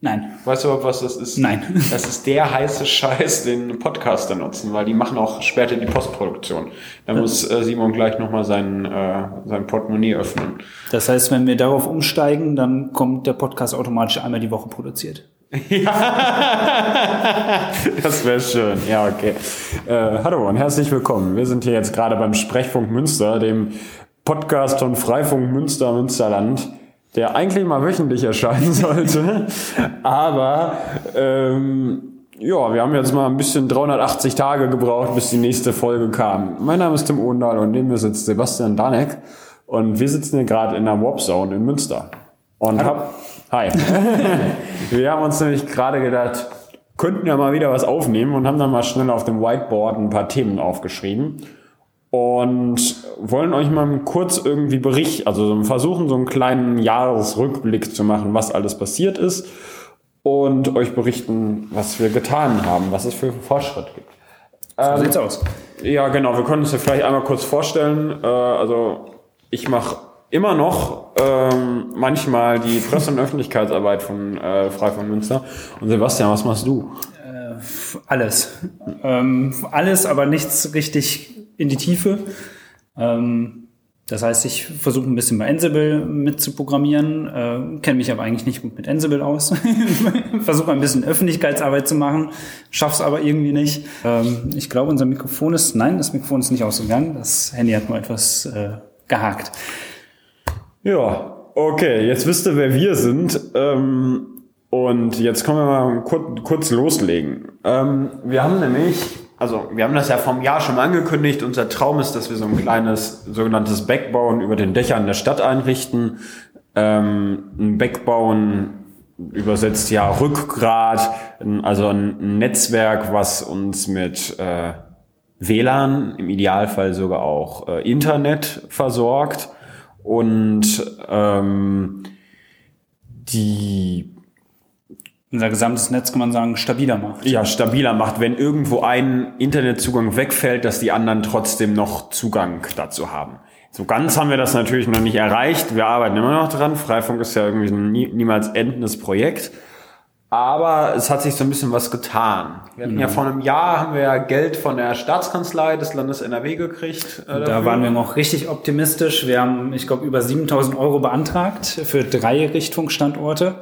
Nein. Weißt du, was das ist? Nein. Das ist der heiße Scheiß, den Podcaster nutzen, weil die machen auch später die Postproduktion. Da muss äh, Simon gleich nochmal sein, äh, sein Portemonnaie öffnen. Das heißt, wenn wir darauf umsteigen, dann kommt der Podcast automatisch einmal die Woche produziert. Ja, das wäre schön. Ja, okay. Äh, hallo und herzlich willkommen. Wir sind hier jetzt gerade beim Sprechfunk Münster, dem Podcast von Freifunk Münster Münsterland, der eigentlich mal wöchentlich erscheinen sollte. Aber ähm, ja, wir haben jetzt mal ein bisschen 380 Tage gebraucht, bis die nächste Folge kam. Mein Name ist Tim Ohndahl und neben mir sitzt Sebastian Danek und wir sitzen hier gerade in der Warp Zone in Münster. Und hab, hi. wir haben uns nämlich gerade gedacht, könnten ja mal wieder was aufnehmen und haben dann mal schnell auf dem Whiteboard ein paar Themen aufgeschrieben und wollen euch mal kurz irgendwie Bericht, also versuchen so einen kleinen Jahresrückblick zu machen, was alles passiert ist und euch berichten, was wir getan haben, was es für Fortschritt gibt. So sieht's aus. Ja, genau. Wir können uns ja vielleicht einmal kurz vorstellen. Äh, also ich mache immer noch ähm, manchmal die Presse- und Öffentlichkeitsarbeit von äh, Frei von Münster. Und Sebastian, was machst du? Alles. Ähm, alles, aber nichts richtig in die Tiefe. Ähm, das heißt, ich versuche ein bisschen bei Ansible mitzuprogrammieren, äh, kenne mich aber eigentlich nicht gut mit Ansible aus. versuche ein bisschen Öffentlichkeitsarbeit zu machen, schaff's aber irgendwie nicht. Ähm, ich glaube, unser Mikrofon ist, nein, das Mikrofon ist nicht ausgegangen. Das Handy hat nur etwas äh, gehakt. Ja, okay. Jetzt wisst ihr, wer wir sind. Ähm, und jetzt können wir mal kurz, kurz loslegen. Ähm, wir haben nämlich also wir haben das ja vom Jahr schon angekündigt. Unser Traum ist, dass wir so ein kleines sogenanntes Backbauen über den Dächern der Stadt einrichten. Ähm, ein Backbauen übersetzt ja Rückgrat, also ein Netzwerk, was uns mit äh, WLAN, im Idealfall sogar auch äh, Internet versorgt und ähm, die Unser gesamtes Netz, kann man sagen, stabiler macht. ja, stabiler macht, wenn irgendwo ein Internetzugang wegfällt, dass die anderen trotzdem noch Zugang dazu haben. So ganz haben wir das natürlich noch nicht erreicht. Wir arbeiten immer noch dran. Freifunk ist ja irgendwie ein nie, niemals endendes Projekt. Aber es hat sich so ein bisschen was getan. Wir hatten ja vor einem Jahr haben wir ja Geld von der Staatskanzlei des Landes NRW gekriegt. Äh, Da waren wir noch richtig optimistisch. Wir haben, ich glaube, über 7000 Euro beantragt für drei Richtfunkstandorte.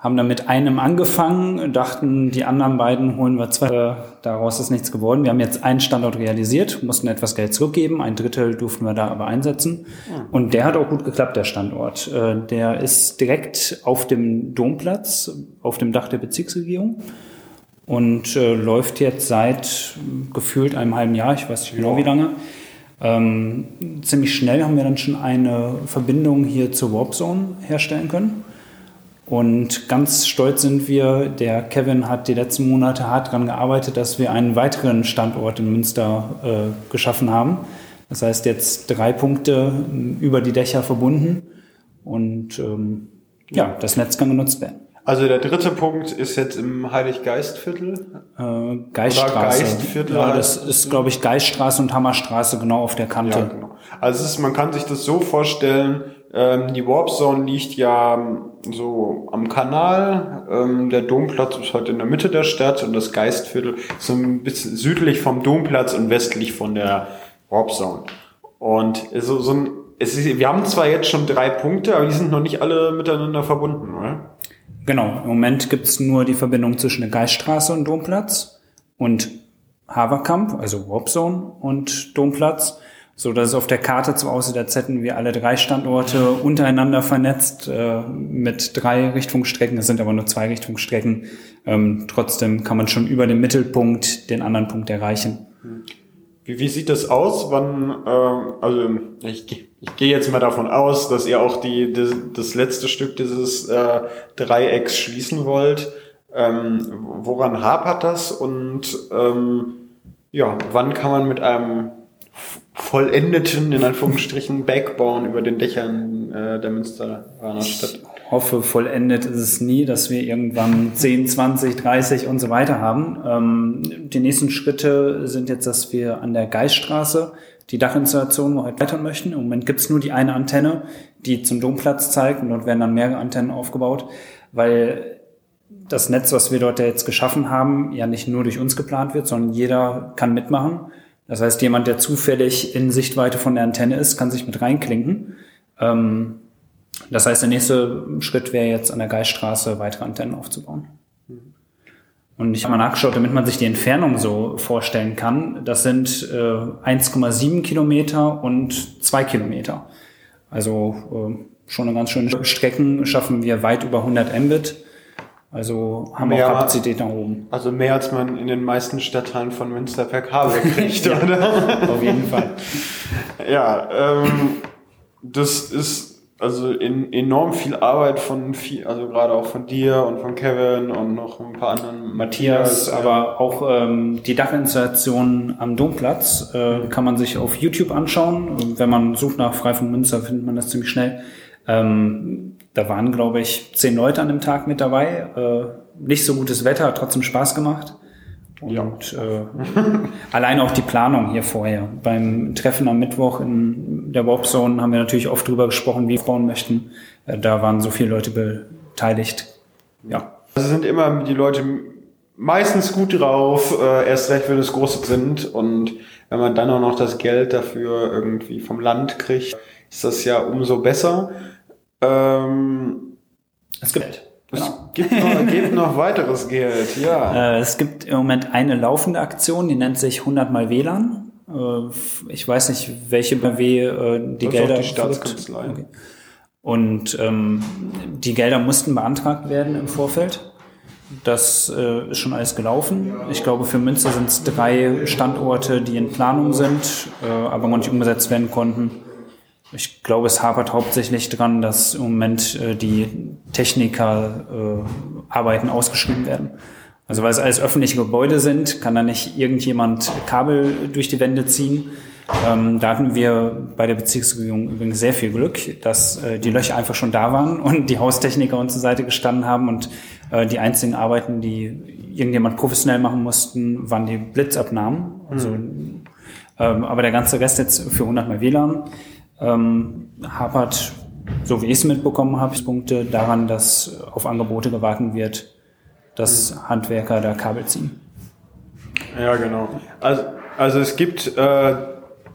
Haben dann mit einem angefangen, dachten, die anderen beiden holen wir zwei. Daraus ist nichts geworden. Wir haben jetzt einen Standort realisiert, mussten etwas Geld zurückgeben. Ein Drittel durften wir da aber einsetzen. Und der hat auch gut geklappt, der Standort. Äh, Der ist direkt auf dem Domplatz, auf dem Dach der Bezirksregierung und äh, läuft jetzt seit gefühlt einem halben Jahr, ich weiß nicht genau wie lange. Ähm, ziemlich schnell haben wir dann schon eine Verbindung hier zur Warp Zone herstellen können. Und ganz stolz sind wir, der Kevin hat die letzten Monate hart daran gearbeitet, dass wir einen weiteren Standort in Münster äh, geschaffen haben. Das heißt jetzt drei Punkte über die Dächer verbunden und ähm, ja, das Netz kann genutzt werden. Also der dritte Punkt ist jetzt im Heiliggeistviertel. Äh, Geiststraße. Geistviertel ja, das ist, glaube ich, Geiststraße und Hammerstraße genau auf der Kante. Ja, genau. Also ist, man kann sich das so vorstellen, ähm, die Warp Zone liegt ja so am Kanal, ähm, der Domplatz ist heute in der Mitte der Stadt und das Geistviertel ist so ein bisschen südlich vom Domplatz und westlich von der Warp Zone. Und so, so ein, es ist, wir haben zwar jetzt schon drei Punkte, aber die sind noch nicht alle miteinander verbunden, oder? Genau, im Moment gibt's nur die Verbindung zwischen der Geiststraße und Domplatz und Haverkamp, also Warpzone und Domplatz, so dass es auf der Karte zwar aussieht, als hätten wir alle drei Standorte untereinander vernetzt äh, mit drei Richtfunkstrecken. Es sind aber nur zwei Richtfunkstrecken. Ähm, trotzdem kann man schon über den Mittelpunkt den anderen Punkt erreichen. Wie, wie sieht das aus? Wann, ähm, also ich, geh- ich gehe jetzt mal davon aus, dass ihr auch die, das, das letzte Stück dieses äh, Dreiecks schließen wollt. Ähm, woran hapert das? Und ähm, ja, wann kann man mit einem vollendeten, in Anführungsstrichen, Backbone über den Dächern äh, der Münsteraner Stadt? Ich hoffe, vollendet ist es nie, dass wir irgendwann 10, 20, 30 und so weiter haben. Ähm, die nächsten Schritte sind jetzt, dass wir an der Geiststraße die Dachinstallation erweitern möchten. Im Moment gibt es nur die eine Antenne, die zum Domplatz zeigt und dort werden dann mehrere Antennen aufgebaut, weil das Netz, was wir dort jetzt geschaffen haben, ja nicht nur durch uns geplant wird, sondern jeder kann mitmachen. Das heißt, jemand, der zufällig in Sichtweite von der Antenne ist, kann sich mit reinklinken. Ähm, das heißt, der nächste Schritt wäre jetzt an der Geiststraße weitere Antennen aufzubauen. Und ich habe mal nachgeschaut, damit man sich die Entfernung so vorstellen kann. Das sind äh, 1,7 Kilometer und 2 Kilometer. Also äh, schon eine ganz schöne Strecken schaffen wir weit über 100 Mbit. Also haben wir auch Kapazität nach oben. Also mehr als man in den meisten Stadtteilen von Münster per Kabel kriegt, ja, oder? Auf jeden Fall. ja, ähm, das ist also in, enorm viel Arbeit von viel, also gerade auch von dir und von Kevin und noch ein paar anderen Matthias, Matthias aber auch ähm, die Dachinstallation am Domplatz äh, kann man sich auf YouTube anschauen. Wenn man sucht nach Freifunk Münster, findet man das ziemlich schnell. Ähm, da waren, glaube ich, zehn Leute an dem Tag mit dabei. Äh, nicht so gutes Wetter, hat trotzdem Spaß gemacht. Und ja. äh, allein auch die Planung hier vorher. Beim Treffen am Mittwoch in der Warpzone haben wir natürlich oft drüber gesprochen, wie wir bauen möchten. Äh, da waren so viele Leute beteiligt. Ja. Also sind immer die Leute meistens gut drauf, äh, erst recht, wenn es große sind. Und wenn man dann auch noch das Geld dafür irgendwie vom Land kriegt, ist das ja umso besser. Ähm, es gibt Geld. Genau. Es gibt noch, gibt noch weiteres Geld, ja. Äh, es gibt im Moment eine laufende Aktion, die nennt sich 100 mal WLAN. Äh, ich weiß nicht, welche BW äh, die das Gelder. Ist die Staatskanzlei. Okay. Und ähm, die Gelder mussten beantragt werden im Vorfeld. Das äh, ist schon alles gelaufen. Ich glaube, für Münster sind es drei Standorte, die in Planung sind, äh, aber noch nicht umgesetzt werden konnten. Ich glaube, es hapert hauptsächlich dran, dass im Moment äh, die Technikerarbeiten äh, ausgeschrieben werden. Also weil es alles öffentliche Gebäude sind, kann da nicht irgendjemand Kabel durch die Wände ziehen. Ähm, da hatten wir bei der Bezirksregierung übrigens sehr viel Glück, dass äh, die Löcher einfach schon da waren und die Haustechniker uns zur Seite gestanden haben und äh, die einzigen Arbeiten, die irgendjemand professionell machen mussten, waren die Blitzabnahmen. Also, mhm. ähm, aber der ganze Rest jetzt für 100 mal WLAN ähm, hapert, so wie ich es mitbekommen habe, Punkte daran, dass auf Angebote gewartet wird, dass Handwerker da Kabel ziehen. Ja, genau. Also, also es gibt, äh,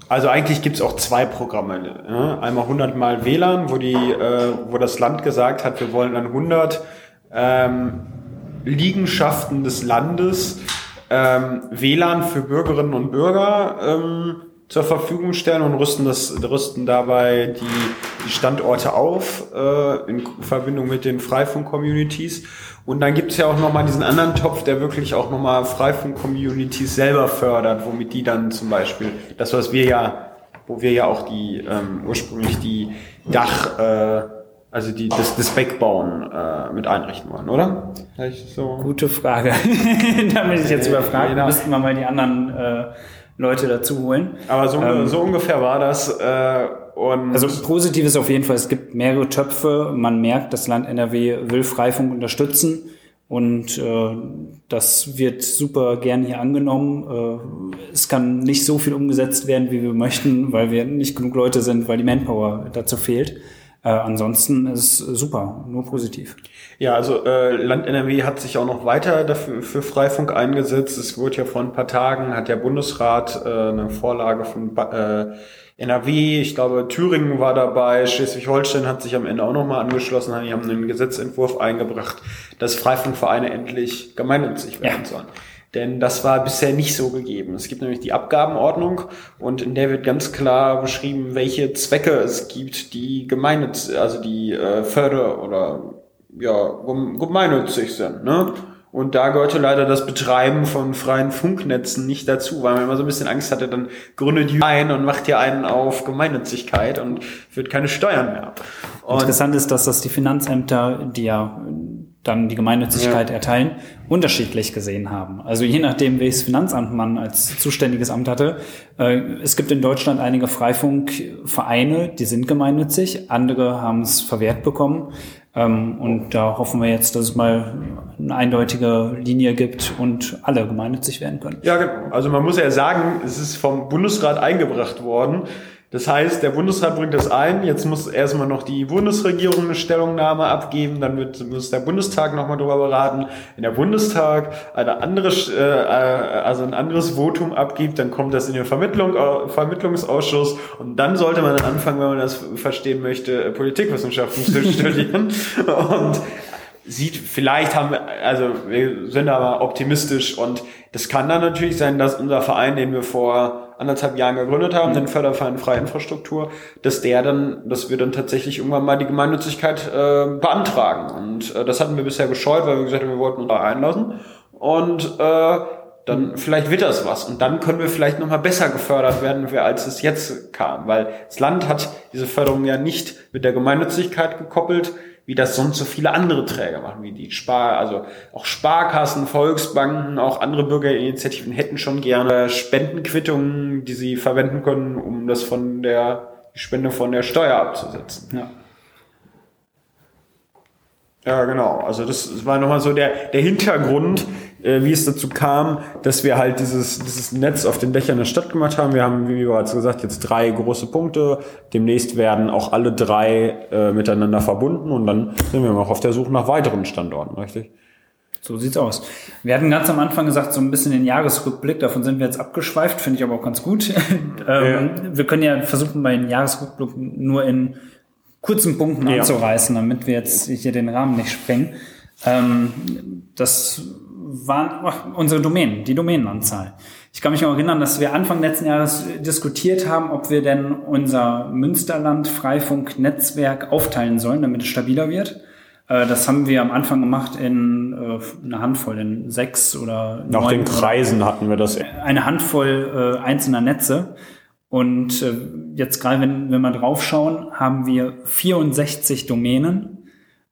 also eigentlich gibt es auch zwei Programme. Ne? Einmal 100 mal WLAN, wo, die, äh, wo das Land gesagt hat, wir wollen dann 100 ähm, Liegenschaften des Landes ähm, WLAN für Bürgerinnen und Bürger ähm, zur Verfügung stellen und rüsten, das, rüsten dabei die, die Standorte auf äh, in Verbindung mit den Freifunk-Communities. Und dann gibt es ja auch nochmal diesen anderen Topf, der wirklich auch nochmal Freifunk-Communities selber fördert, womit die dann zum Beispiel, das was wir ja, wo wir ja auch die ähm, ursprünglich die Dach, äh, also die, das, das Backbauen äh, mit einrichten wollen, oder? So? Gute Frage. da bin ich jetzt überfragt. Genau. Müssten wir mal die anderen äh, Leute dazu holen. Aber so, ähm, so ungefähr war das. Äh, und also positiv ist auf jeden Fall, es gibt mehrere Töpfe. Man merkt, das Land NRW will Freifunk unterstützen. Und äh, das wird super gern hier angenommen. Äh, es kann nicht so viel umgesetzt werden, wie wir möchten, weil wir nicht genug Leute sind, weil die Manpower dazu fehlt. Äh, ansonsten ist super, nur positiv. Ja, also äh, Land NRW hat sich auch noch weiter dafür für Freifunk eingesetzt. Es wurde ja vor ein paar Tagen, hat der Bundesrat äh, eine Vorlage von äh, NRW, ich glaube Thüringen war dabei, Schleswig-Holstein hat sich am Ende auch nochmal angeschlossen, die haben einen Gesetzentwurf eingebracht, dass Freifunkvereine endlich gemeinnützig werden ja. sollen. Denn das war bisher nicht so gegeben. Es gibt nämlich die Abgabenordnung und in der wird ganz klar beschrieben, welche Zwecke es gibt, die gemeinnütz, also die äh, Förder- oder ja, gemeinnützig sind. Ne? Und da gehörte leider das Betreiben von freien Funknetzen nicht dazu, weil man immer so ein bisschen Angst hatte, dann gründet die ein und macht hier einen auf Gemeinnützigkeit und führt keine Steuern mehr. Und Interessant ist, dass das die Finanzämter, die ja dann die Gemeinnützigkeit ja. erteilen, unterschiedlich gesehen haben. Also je nachdem, welches Finanzamt man als zuständiges Amt hatte. Äh, es gibt in Deutschland einige Freifunkvereine, die sind gemeinnützig, andere haben es verwehrt bekommen. Ähm, und da hoffen wir jetzt, dass es mal eine eindeutige Linie gibt und alle gemeinnützig werden können. Ja, genau. Also man muss ja sagen, es ist vom Bundesrat eingebracht worden Das heißt, der Bundesrat bringt das ein, jetzt muss erstmal noch die Bundesregierung eine Stellungnahme abgeben, dann wird, muss der Bundestag nochmal drüber beraten. Wenn der Bundestag eine andere, äh, also ein anderes Votum abgibt, dann kommt das in den Vermittlung, äh, Vermittlungsausschuss und dann sollte man anfangen, wenn man das verstehen möchte, Politikwissenschaften zu studieren. Und sieht, vielleicht haben wir, also wir sind aber optimistisch und das kann dann natürlich sein, dass unser Verein, den wir vor anderthalb Jahren gegründet haben, den Förderverein Freie Infrastruktur, dass der dann, dass wir dann tatsächlich irgendwann mal die Gemeinnützigkeit äh, beantragen. Und äh, das hatten wir bisher gescheut, weil wir gesagt haben, wir wollten uns da einlassen. Und äh, dann vielleicht wird das was. Und dann können wir vielleicht nochmal besser gefördert werden, als es jetzt kam. Weil das Land hat diese Förderung ja nicht mit der Gemeinnützigkeit gekoppelt, wie das sonst so viele andere Träger machen, wie die Spar, also auch Sparkassen, Volksbanken, auch andere Bürgerinitiativen hätten schon gerne Spendenquittungen, die sie verwenden können, um das von der die Spende von der Steuer abzusetzen. Ja. Ja, genau. Also das war nochmal so der, der Hintergrund, äh, wie es dazu kam, dass wir halt dieses, dieses Netz auf den Dächern der Stadt gemacht haben. Wir haben, wie bereits gesagt, jetzt drei große Punkte. Demnächst werden auch alle drei äh, miteinander verbunden und dann sind wir noch auf der Suche nach weiteren Standorten, richtig? So sieht's aus. Wir hatten ganz am Anfang gesagt, so ein bisschen den Jahresrückblick, davon sind wir jetzt abgeschweift, finde ich aber auch ganz gut. ähm, ja. Wir können ja versuchen, bei den Jahresrückblick nur in kurzen Punkten ja. anzureißen, damit wir jetzt hier den Rahmen nicht sprengen. Ähm, das waren unsere Domänen, die Domänenanzahl. Ich kann mich noch erinnern, dass wir Anfang letzten Jahres diskutiert haben, ob wir denn unser Münsterland Freifunk Netzwerk aufteilen sollen, damit es stabiler wird. Äh, das haben wir am Anfang gemacht in äh, einer Handvoll, in sechs oder Nach den Kreisen hatten wir das. Eine Handvoll äh, einzelner Netze. Und jetzt gerade, wenn, wenn wir draufschauen, haben wir 64 Domänen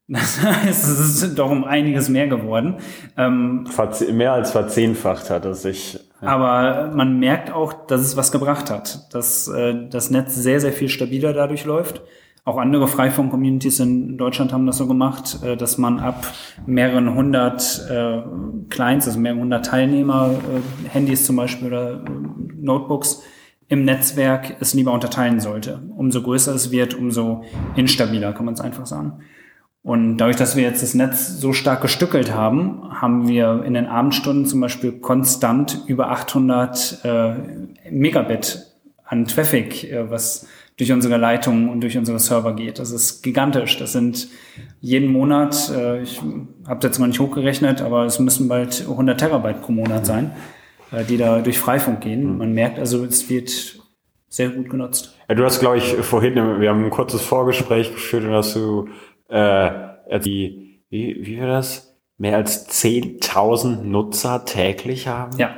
das heißt, es ist doch um einiges mehr geworden. Ähm, mehr als verzehnfacht hat es sich. Ja. Aber man merkt auch, dass es was gebracht hat, dass äh, das Netz sehr, sehr viel stabiler dadurch läuft. Auch andere Freifunk-Communities in Deutschland haben das so gemacht, äh, dass man ab mehreren hundert äh, Clients, also mehreren hundert Teilnehmer, äh, Handys zum Beispiel oder äh, Notebooks, im Netzwerk es lieber unterteilen sollte. Umso größer es wird, umso instabiler, kann man es einfach sagen. Und dadurch, dass wir jetzt das Netz so stark gestückelt haben, haben wir in den Abendstunden zum Beispiel konstant über 800 äh, Megabit an Traffic, äh, was durch unsere Leitung und durch unsere Server geht. Das ist gigantisch. Das sind jeden Monat, äh, ich habe jetzt mal nicht hochgerechnet, aber es müssen bald 100 Terabyte pro Monat sein, äh, die da durch Freifunk gehen. Man merkt also, es wird sehr gut genutzt. Ja, du hast, glaube ich, vorhin, wir haben ein kurzes Vorgespräch geführt und hast du äh, die, wie, wie war das? Mehr als 10.000 Nutzer täglich haben? Ja.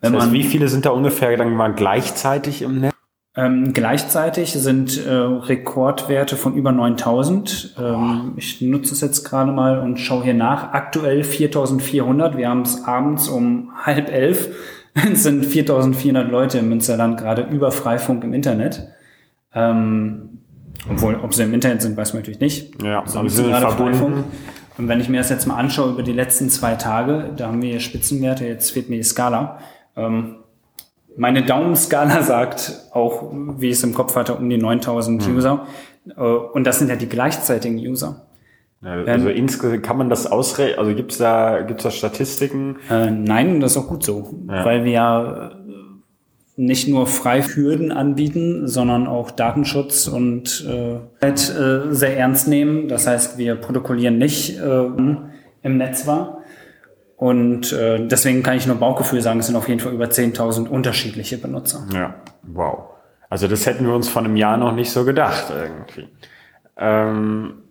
Wenn das heißt, wie viele sind da ungefähr dann mal gleichzeitig im Netz? Ähm, gleichzeitig sind äh, Rekordwerte von über 9000. Ähm, ich nutze es jetzt gerade mal und schaue hier nach. Aktuell 4400. Wir haben es abends um halb elf. es sind 4400 Leute im Münsterland gerade über Freifunk im Internet. Ähm, obwohl, ob sie im Internet sind, weiß man natürlich nicht. Ja, also aber sie sind verbunden. Und wenn ich mir das jetzt mal anschaue über die letzten zwei Tage, da haben wir hier Spitzenwerte, jetzt fehlt mir die Skala. Ähm, meine Daumenskala sagt auch, wie ich es im Kopf hatte, um die 9000 hm. User. Äh, und das sind ja die gleichzeitigen User. Ja, also insgesamt kann man das ausrechnen, also gibt's da, gibt's da Statistiken? Äh, nein, das ist auch gut so, ja. weil wir ja nicht nur Freihürden anbieten, sondern auch Datenschutz und äh, halt, äh, sehr ernst nehmen. Das heißt, wir protokollieren nicht äh, im Netz war. Und äh, deswegen kann ich nur Bauchgefühl sagen, es sind auf jeden Fall über 10.000 unterschiedliche Benutzer. Ja, wow. Also das hätten wir uns von einem Jahr noch nicht so gedacht irgendwie. Ähm,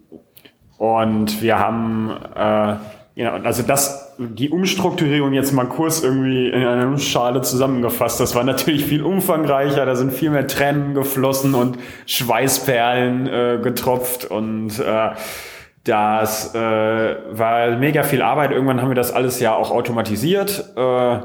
und wir haben äh, ja, also das, die Umstrukturierung jetzt mal kurz irgendwie in einer Nussschale zusammengefasst, das war natürlich viel umfangreicher, da sind viel mehr Tränen geflossen und Schweißperlen äh, getropft und äh, das äh, war mega viel Arbeit. Irgendwann haben wir das alles ja auch automatisiert. Äh,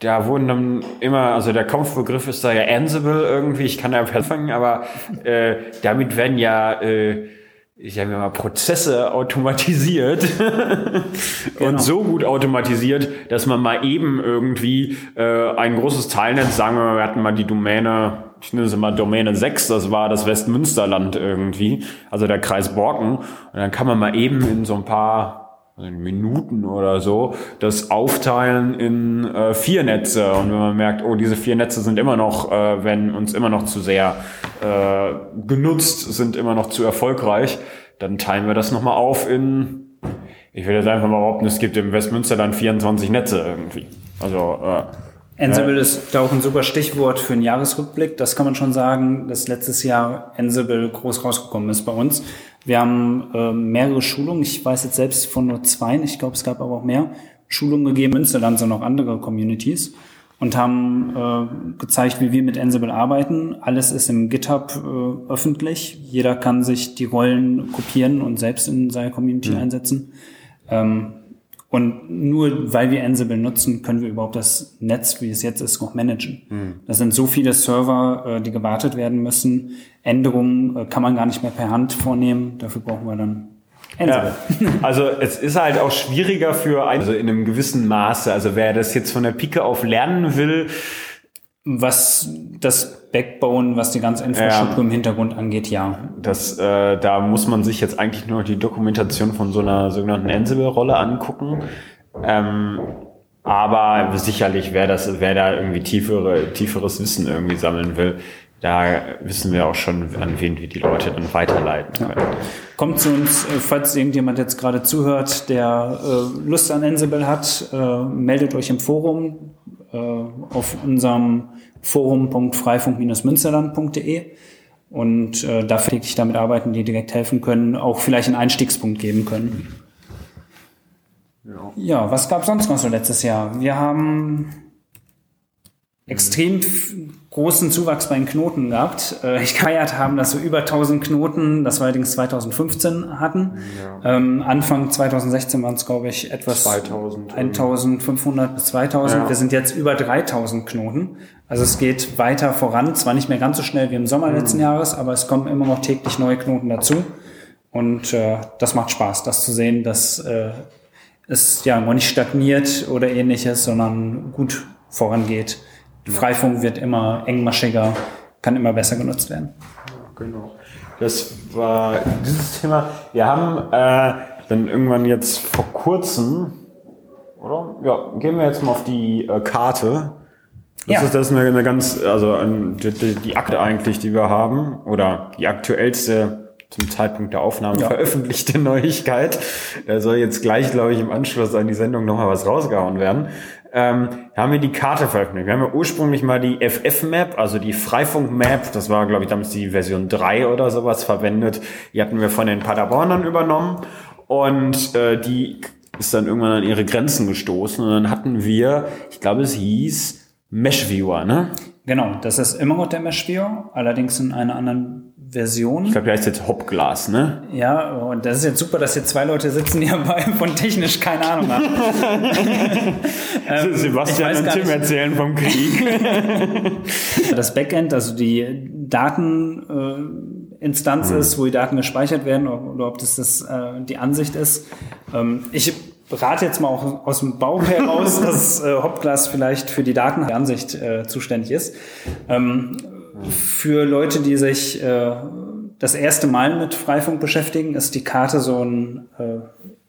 da wurden dann immer, also der Kampfbegriff ist da ja Ansible irgendwie, ich kann da anfangen, aber äh, damit werden ja äh, ich habe mal Prozesse automatisiert genau. und so gut automatisiert, dass man mal eben irgendwie äh, ein großes Teilnetz, sagen wir mal, wir hatten mal die Domäne ich nenne es immer Domäne 6, das war das Westmünsterland irgendwie, also der Kreis Borken. Und dann kann man mal eben in so ein paar Minuten oder so das aufteilen in äh, vier Netze. Und wenn man merkt, oh, diese vier Netze sind immer noch, äh, wenn uns immer noch zu sehr äh, genutzt, sind immer noch zu erfolgreich, dann teilen wir das nochmal auf in, ich will jetzt einfach mal behaupten, es gibt im Westmünsterland 24 Netze irgendwie. Also äh, Ansible ist da auch ein super Stichwort für einen Jahresrückblick. Das kann man schon sagen, dass letztes Jahr Ansible groß rausgekommen ist bei uns. Wir haben äh, mehrere Schulungen. Ich weiß jetzt selbst von nur zwei. Ich glaube, es gab aber auch mehr Schulungen gegeben. Münsterland sind noch andere Communities und haben äh, gezeigt, wie wir mit Ansible arbeiten. Alles ist im GitHub äh, öffentlich. Jeder kann sich die Rollen kopieren und selbst in seiner Community mhm. einsetzen. Ähm, und nur weil wir Ansible nutzen, können wir überhaupt das Netz, wie es jetzt ist, noch managen. Mhm. Das sind so viele Server, äh, die gewartet werden müssen. Änderungen äh, kann man gar nicht mehr per Hand vornehmen. Dafür brauchen wir dann Ansible. Ja. Also es ist halt auch schwieriger für ein, also in einem gewissen Maße. Also wer das jetzt von der Pike auf lernen will, was das Backbone, was die ganze Infrastruktur ja, im Hintergrund angeht, ja. Das, äh, da muss man sich jetzt eigentlich nur die Dokumentation von so einer sogenannten Ansible-Rolle angucken. Ähm, aber sicherlich, wer das, wer da irgendwie tiefere, tieferes Wissen irgendwie sammeln will, da wissen wir auch schon, an wen wir die Leute dann weiterleiten können. Ja. Kommt zu uns, äh, falls irgendjemand jetzt gerade zuhört, der äh, Lust an Ansible hat, äh, meldet euch im Forum auf unserem forum.freifunk-münsterland.de und äh, da täglich damit arbeiten, die direkt helfen können, auch vielleicht einen Einstiegspunkt geben können. Ja, ja was gab sonst noch so letztes Jahr? Wir haben extrem großen Zuwachs bei den Knoten gehabt. Äh, ich gefeiert haben, dass wir über 1000 Knoten, das wir allerdings 2015 hatten. Ja. Ähm, Anfang 2016 waren es, glaube ich, etwas 2000, 1500 bis 2000. Ja. Wir sind jetzt über 3000 Knoten. Also es geht weiter voran. Zwar nicht mehr ganz so schnell wie im Sommer mhm. letzten Jahres, aber es kommen immer noch täglich neue Knoten dazu. Und äh, das macht Spaß, das zu sehen, dass äh, es ja noch nicht stagniert oder ähnliches, sondern gut vorangeht. Freifunk wird immer engmaschiger, kann immer besser genutzt werden. Genau. Das war dieses Thema. Wir haben äh, dann irgendwann jetzt vor kurzem, oder? Ja, gehen wir jetzt mal auf die äh, Karte. Das, ja. ist, das ist eine, eine ganz, also ein, die, die Akte eigentlich, die wir haben, oder die aktuellste zum Zeitpunkt der Aufnahme ja. veröffentlichte Neuigkeit. Da soll jetzt gleich, glaube ich, im Anschluss an die Sendung nochmal was rausgehauen werden ähm, haben wir die Karte veröffentlicht. Wir haben ja ursprünglich mal die FF-Map, also die Freifunk-Map, das war, glaube ich, damals die Version 3 oder sowas verwendet. Die hatten wir von den Paderbornern übernommen und äh, die ist dann irgendwann an ihre Grenzen gestoßen und dann hatten wir, ich glaube, es hieß Meshviewer, ne? Genau, das ist immer noch der Meshviewer, allerdings in einer anderen Version. Ich glaube, der heißt jetzt Hopglas, ne? Ja, und das ist jetzt super, dass hier zwei Leute sitzen, die dabei von technisch keine Ahnung haben. ähm, Sebastian und Tim erzählen vom Krieg. das Backend, also die Dateninstanz äh, mhm. ist, wo die Daten gespeichert werden, oder ob das, das äh, die Ansicht ist. Ähm, ich rate jetzt mal auch aus dem Bauch heraus, dass äh, Hopglas vielleicht für die Datenansicht äh, zuständig ist. Ähm, für Leute, die sich äh, das erste Mal mit Freifunk beschäftigen, ist die Karte so ein äh,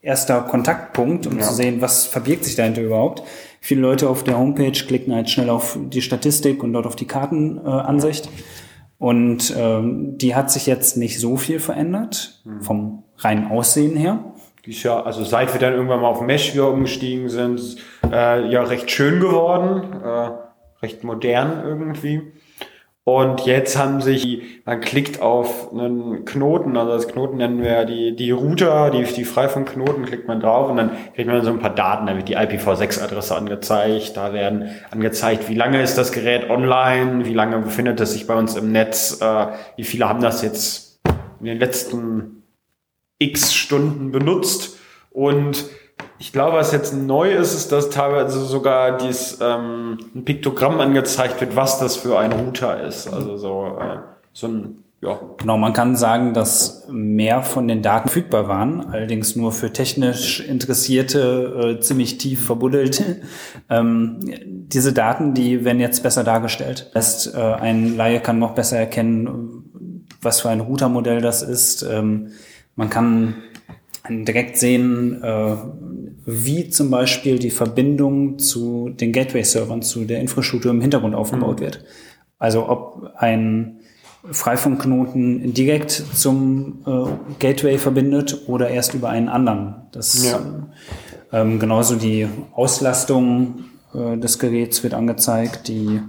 erster Kontaktpunkt, um ja. zu sehen, was verbirgt sich dahinter überhaupt. Viele Leute auf der Homepage klicken halt schnell auf die Statistik und dort auf die Kartenansicht. Äh, und ähm, die hat sich jetzt nicht so viel verändert, mhm. vom reinen Aussehen her. Die ist ja, also seit wir dann irgendwann mal auf Mesh wieder umgestiegen sind, äh, ja recht schön geworden, äh, recht modern irgendwie. Und jetzt haben sich, man klickt auf einen Knoten, also das Knoten nennen wir die, die Router, die, die frei von Knoten, klickt man drauf und dann kriegt man so ein paar Daten, da wird die IPv6-Adresse angezeigt, da werden angezeigt, wie lange ist das Gerät online, wie lange befindet es sich bei uns im Netz, äh, wie viele haben das jetzt in den letzten x Stunden benutzt und ich glaube, was jetzt neu ist, ist, dass teilweise sogar dies, ähm, ein Piktogramm angezeigt wird, was das für ein Router ist. Also so, äh, so ein ja. Genau, man kann sagen, dass mehr von den Daten verfügbar waren, allerdings nur für technisch Interessierte äh, ziemlich tief verbuddelt. ähm, diese Daten, die werden jetzt besser dargestellt. Das heißt, äh, ein Laie kann noch besser erkennen, was für ein Routermodell das ist. Ähm, man kann direkt sehen, äh, wie zum Beispiel die Verbindung zu den Gateway-Servern, zu der Infrastruktur im Hintergrund aufgebaut mhm. wird. Also ob ein Freifunkknoten direkt zum äh, Gateway verbindet oder erst über einen anderen. Das ja. ähm, genauso die Auslastung äh, des Geräts wird angezeigt, die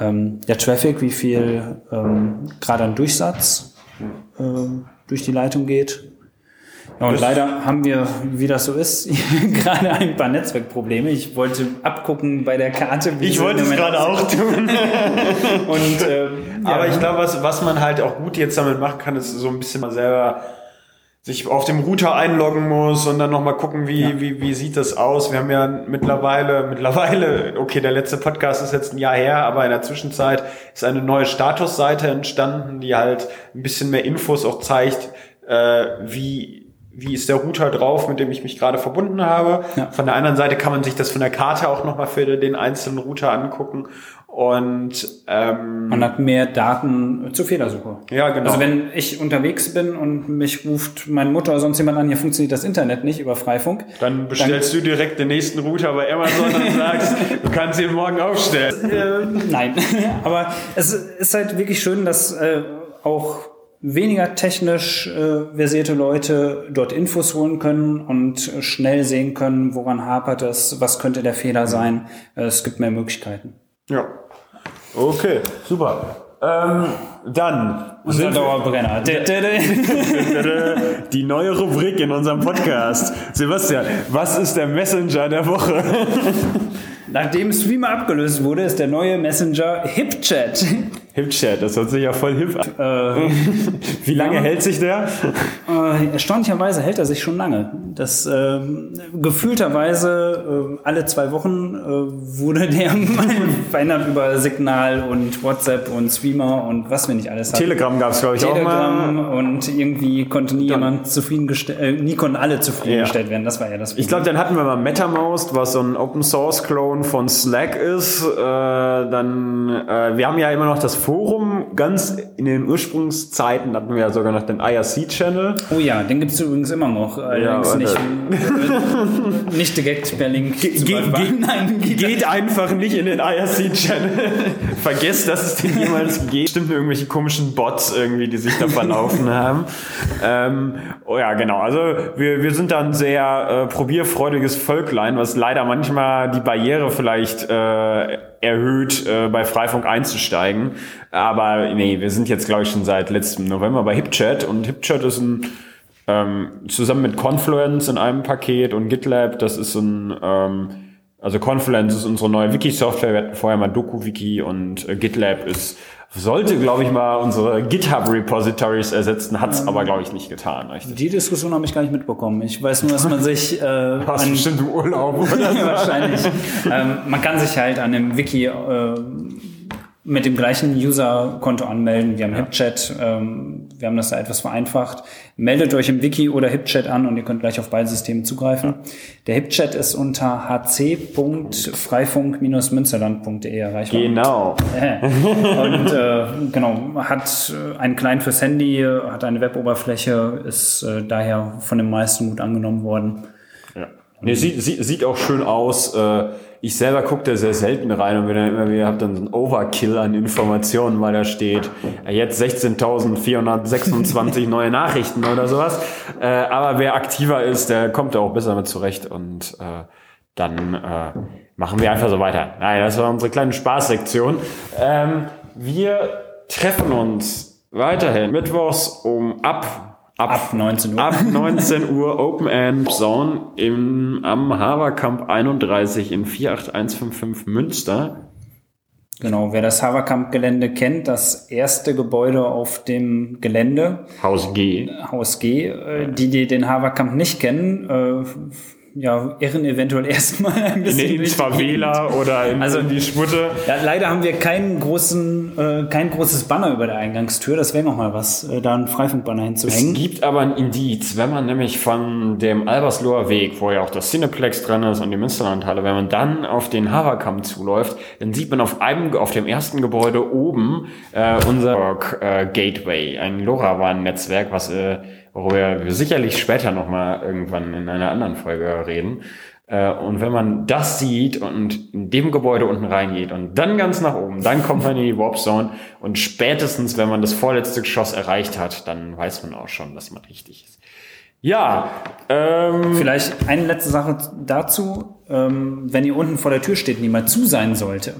ähm, der Traffic, wie viel ähm, gerade an Durchsatz äh, durch die Leitung geht. Ja, und leider haben wir, wie das so ist, gerade ein paar Netzwerkprobleme. Ich wollte abgucken bei der Karte. Wie ich wollte es gerade auch tun. und, äh, Aber ja. ich glaube, was, was man halt auch gut jetzt damit machen kann, ist so ein bisschen mal selber sich auf dem Router einloggen muss und dann nochmal gucken, wie, ja. wie, wie sieht das aus. Wir haben ja mittlerweile, mittlerweile, okay, der letzte Podcast ist jetzt ein Jahr her, aber in der Zwischenzeit ist eine neue Statusseite entstanden, die halt ein bisschen mehr Infos auch zeigt, äh, wie wie ist der Router drauf, mit dem ich mich gerade verbunden habe. Ja. Von der anderen Seite kann man sich das von der Karte auch nochmal für den einzelnen Router angucken. Und ähm, man hat mehr Daten zur Fehlersuche. Ja, genau. Also wenn ich unterwegs bin und mich ruft meine Mutter oder sonst jemand an, hier funktioniert das Internet nicht über Freifunk. Dann bestellst dann, du direkt den nächsten Router bei Amazon und sagst, du kannst ihn morgen aufstellen. Äh, nein, aber es ist halt wirklich schön, dass äh, auch weniger technisch äh, versierte Leute dort Infos holen können und schnell sehen können, woran hapert es, was könnte der Fehler sein. Äh, es gibt mehr Möglichkeiten. Ja. Okay, super. Ähm, dann unser Dauerbrenner. Die neue Rubrik in unserem Podcast. Sebastian, was ist der Messenger der Woche? Nachdem Streamer abgelöst wurde, ist der neue Messenger HipChat. HipChat, das hört sich ja voll hip an. Äh, Wie lange ja. hält sich der? Äh, erstaunlicherweise hält er sich schon lange. Das äh, gefühlterweise alle zwei Wochen äh, wurde der verändert über Signal und WhatsApp und Streamer und was wir nicht alles hatten. Telegram gab es, glaube ich, Telegram auch mal. und irgendwie konnte nie jemand zufriedengestellt, äh, nie konnten alle zufriedengestellt ja. werden. Das war ja das Problem. Ich glaube, dann hatten wir mal MetaMost, was so ein Open Source Clone von Slack ist. Äh, dann, wir haben ja immer noch das Forum ganz in den Ursprungszeiten hatten wir ja sogar noch den IRC-Channel. Oh ja, den gibt es übrigens immer noch. Allerdings ja, nicht, äh, nicht direkt per Link. Ge ge Nein, geht, geht einfach nicht in den IRC-Channel. Vergesst, dass es den jemals geht. Stimmt irgendwelche komischen Bots irgendwie, die sich da verlaufen haben. Ähm, oh ja, genau. Also wir, wir sind da ein sehr äh, probierfreudiges Völklein, was leider manchmal die Barriere vielleicht äh, erhöht, äh, bei Freifunk einzusteigen. Aber nee, wir sind jetzt, glaube ich, schon seit letztem November bei HipChat und HipChat ist ein ähm, zusammen mit Confluence in einem Paket und GitLab, das ist ein ähm, also Confluence ist unsere neue Wiki-Software. Wir hatten vorher mal DokuWiki und äh, GitLab ist sollte, glaube ich, mal unsere GitHub-Repositories ersetzen, hat es ähm, aber, glaube ich, nicht getan. Richtig? Die Diskussion habe ich gar nicht mitbekommen. Ich weiß nur, dass man sich... Äh, Hast an, bestimmt im Urlaub oder. Wahrscheinlich. ähm, man kann sich halt an dem Wiki... Äh, mit dem gleichen User-Konto anmelden. Wir haben ja. HipChat, ähm, wir haben das da etwas vereinfacht. Meldet euch im Wiki oder HipChat an und ihr könnt gleich auf beide Systeme zugreifen. Der HipChat ist unter hc.freifunk-münsterland.de erreichbar. Genau. und äh, genau, hat äh, einen Client fürs Handy, hat eine Weboberfläche, ist äh, daher von den meisten gut angenommen worden. Nee, sieht, sieht, sieht auch schön aus. Äh, ich selber gucke da sehr selten rein und wenn dann immer wieder habt dann so ein Overkill an Informationen, weil da steht, äh, jetzt 16.426 neue Nachrichten oder sowas. Äh, aber wer aktiver ist, der kommt da auch besser mit zurecht und dann machen wir einfach so weiter. Nein, das war unsere kleine Spaßsektion. Ähm, wir treffen uns weiterhin mittwochs um ab Ab, ab 19 Uhr. Ab 19 Uhr Open End Zone im, am Haverkamp 31 in 48155 Münster. Genau, wer das Haverkamp-Gelände kennt, das erste Gebäude auf dem Gelände. Haus G. Haus G. Äh, die, die den Haverkamp nicht kennen, äh, ja, irren eventuell erstmal ein bisschen. In, ins Favela oder in, Also- in die Schmutte. Ja, leider haben wir keinen großen, äh, kein großes Banner über der Eingangstür. Das wäre noch mal was, äh, da einen Freifunkbanner Es hinzuhängen. gibt aber ein Indiz, wenn man nämlich von dem Albersloher Weg, wo ja auch das Cineplex dran ist und die Münsterlandhalle, wenn man dann auf den Haverkamm zuläuft, dann sieht man auf einem, auf dem ersten Gebäude oben äh, unser äh, Gateway, ein LoRaWAN-Netzwerk, was äh, worüber wir sicherlich später noch mal irgendwann in einer anderen Folge reden. Äh, Und wenn man das sieht und in dem Gebäude unten reingeht und dann ganz nach oben, dann kommt man in die Warp Zone und spätestens, wenn man das vorletzte Geschoss erreicht hat, dann weiß man auch schon, dass man richtig ist. Ja, ähm, Vielleicht eine letzte Sache dazu. Ähm, wenn ihr unten vor der Tür steht mal zu sein sollte,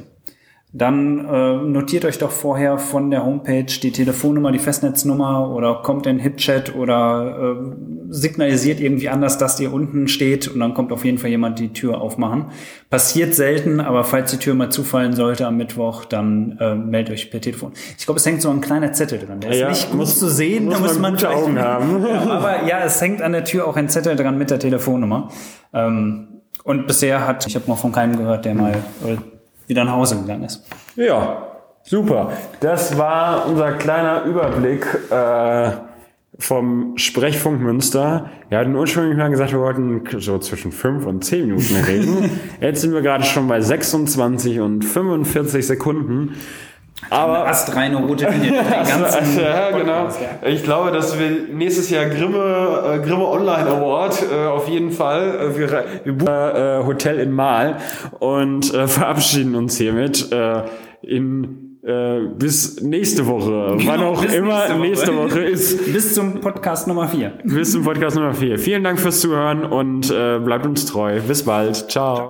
dann äh, notiert euch doch vorher von der Homepage die Telefonnummer, die Festnetznummer oder kommt in HipChat oder äh, signalisiert irgendwie anders, dass ihr unten steht und dann kommt auf jeden Fall jemand die Tür aufmachen. Passiert selten, aber falls die Tür mal zufallen sollte am Mittwoch, dann äh, meldet euch per Telefon. Ich glaube, es hängt so ein kleiner Zettel dran. Der ist Ja, nicht gut muss- zu sehen, muss da muss man man gute Augen haben. Ja, aber ja, es hängt an der Tür auch ein Zettel dran mit der Telefonnummer. Ähm, und bisher hat, ich habe noch von keinem gehört, der mal äh, wieder nach Hause gegangen ist. Ja, super. Das war unser kleiner Überblick äh, vom Sprechfunk Münster. Wir hatten ursprünglich mal gesagt, wir wollten so zwischen 5 und 10 Minuten reden. Jetzt sind wir gerade schon bei 26 und 45 Sekunden. Aber Astreine rote Linie. ganzen ja, genau. Ich glaube, dass wir nächstes Jahr Grimme, äh, Grimme Online Award äh, auf jeden Fall. Äh, wir, wir buchen äh, Hotel in Mal und äh, verabschieden uns hiermit äh, in äh, bis nächste Woche, wann auch immer nächste Woche. nächste Woche ist. Bis zum Podcast Nummer 4. Bis zum Podcast Nummer 4. Vielen Dank fürs Zuhören und äh, bleibt uns treu. Bis bald. Ciao.